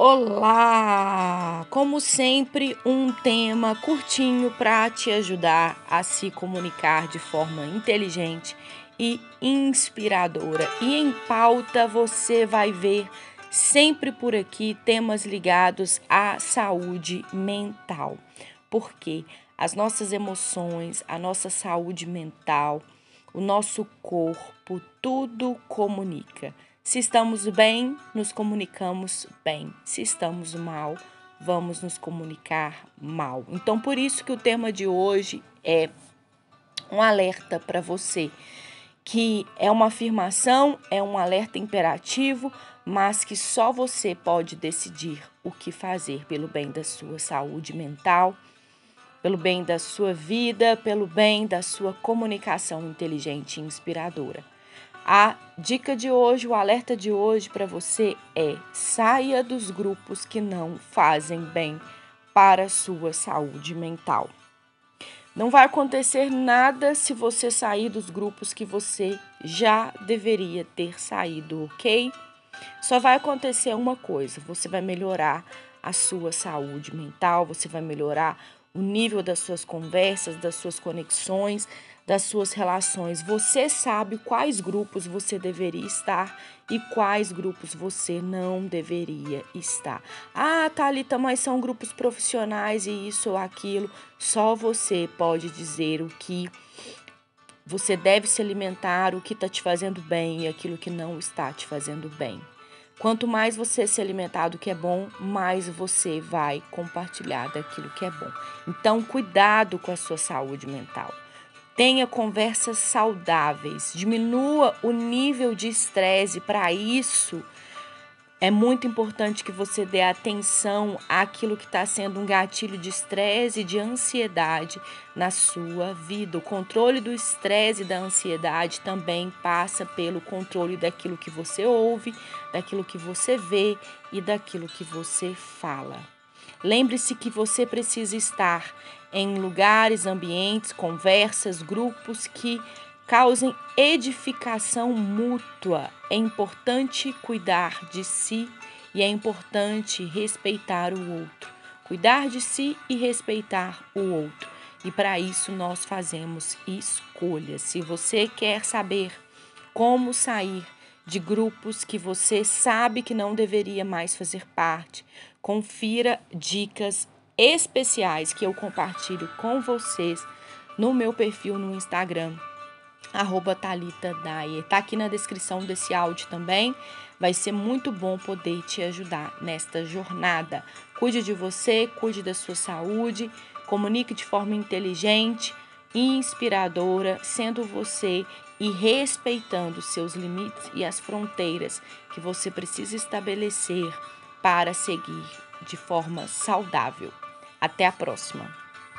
Olá! Como sempre, um tema curtinho para te ajudar a se comunicar de forma inteligente e inspiradora. E em pauta você vai ver sempre por aqui temas ligados à saúde mental. Porque as nossas emoções, a nossa saúde mental, o nosso corpo, tudo comunica. Se estamos bem, nos comunicamos bem. Se estamos mal, vamos nos comunicar mal. Então, por isso que o tema de hoje é um alerta para você, que é uma afirmação, é um alerta imperativo, mas que só você pode decidir o que fazer pelo bem da sua saúde mental, pelo bem da sua vida, pelo bem da sua comunicação inteligente e inspiradora. A dica de hoje, o alerta de hoje para você é: saia dos grupos que não fazem bem para a sua saúde mental. Não vai acontecer nada se você sair dos grupos que você já deveria ter saído, ok? Só vai acontecer uma coisa: você vai melhorar a sua saúde mental, você vai melhorar o nível das suas conversas, das suas conexões, das suas relações. Você sabe quais grupos você deveria estar e quais grupos você não deveria estar. Ah, Thalita, mas são grupos profissionais e isso ou aquilo. Só você pode dizer o que você deve se alimentar, o que está te fazendo bem e aquilo que não está te fazendo bem. Quanto mais você se alimentar do que é bom, mais você vai compartilhar daquilo que é bom. Então, cuidado com a sua saúde mental. Tenha conversas saudáveis, diminua o nível de estresse. Para isso, é muito importante que você dê atenção àquilo que está sendo um gatilho de estresse e de ansiedade na sua vida. O controle do estresse e da ansiedade também passa pelo controle daquilo que você ouve, daquilo que você vê e daquilo que você fala. Lembre-se que você precisa estar em lugares, ambientes, conversas, grupos que causem edificação mútua. É importante cuidar de si e é importante respeitar o outro. Cuidar de si e respeitar o outro. E para isso nós fazemos escolhas. Se você quer saber como sair de grupos que você sabe que não deveria mais fazer parte. Confira dicas especiais que eu compartilho com vocês no meu perfil no Instagram, arroba Thalita Dyer. Tá aqui na descrição desse áudio também. Vai ser muito bom poder te ajudar nesta jornada. Cuide de você, cuide da sua saúde, comunique de forma inteligente inspiradora, sendo você e respeitando seus limites e as fronteiras que você precisa estabelecer para seguir de forma saudável. Até a próxima!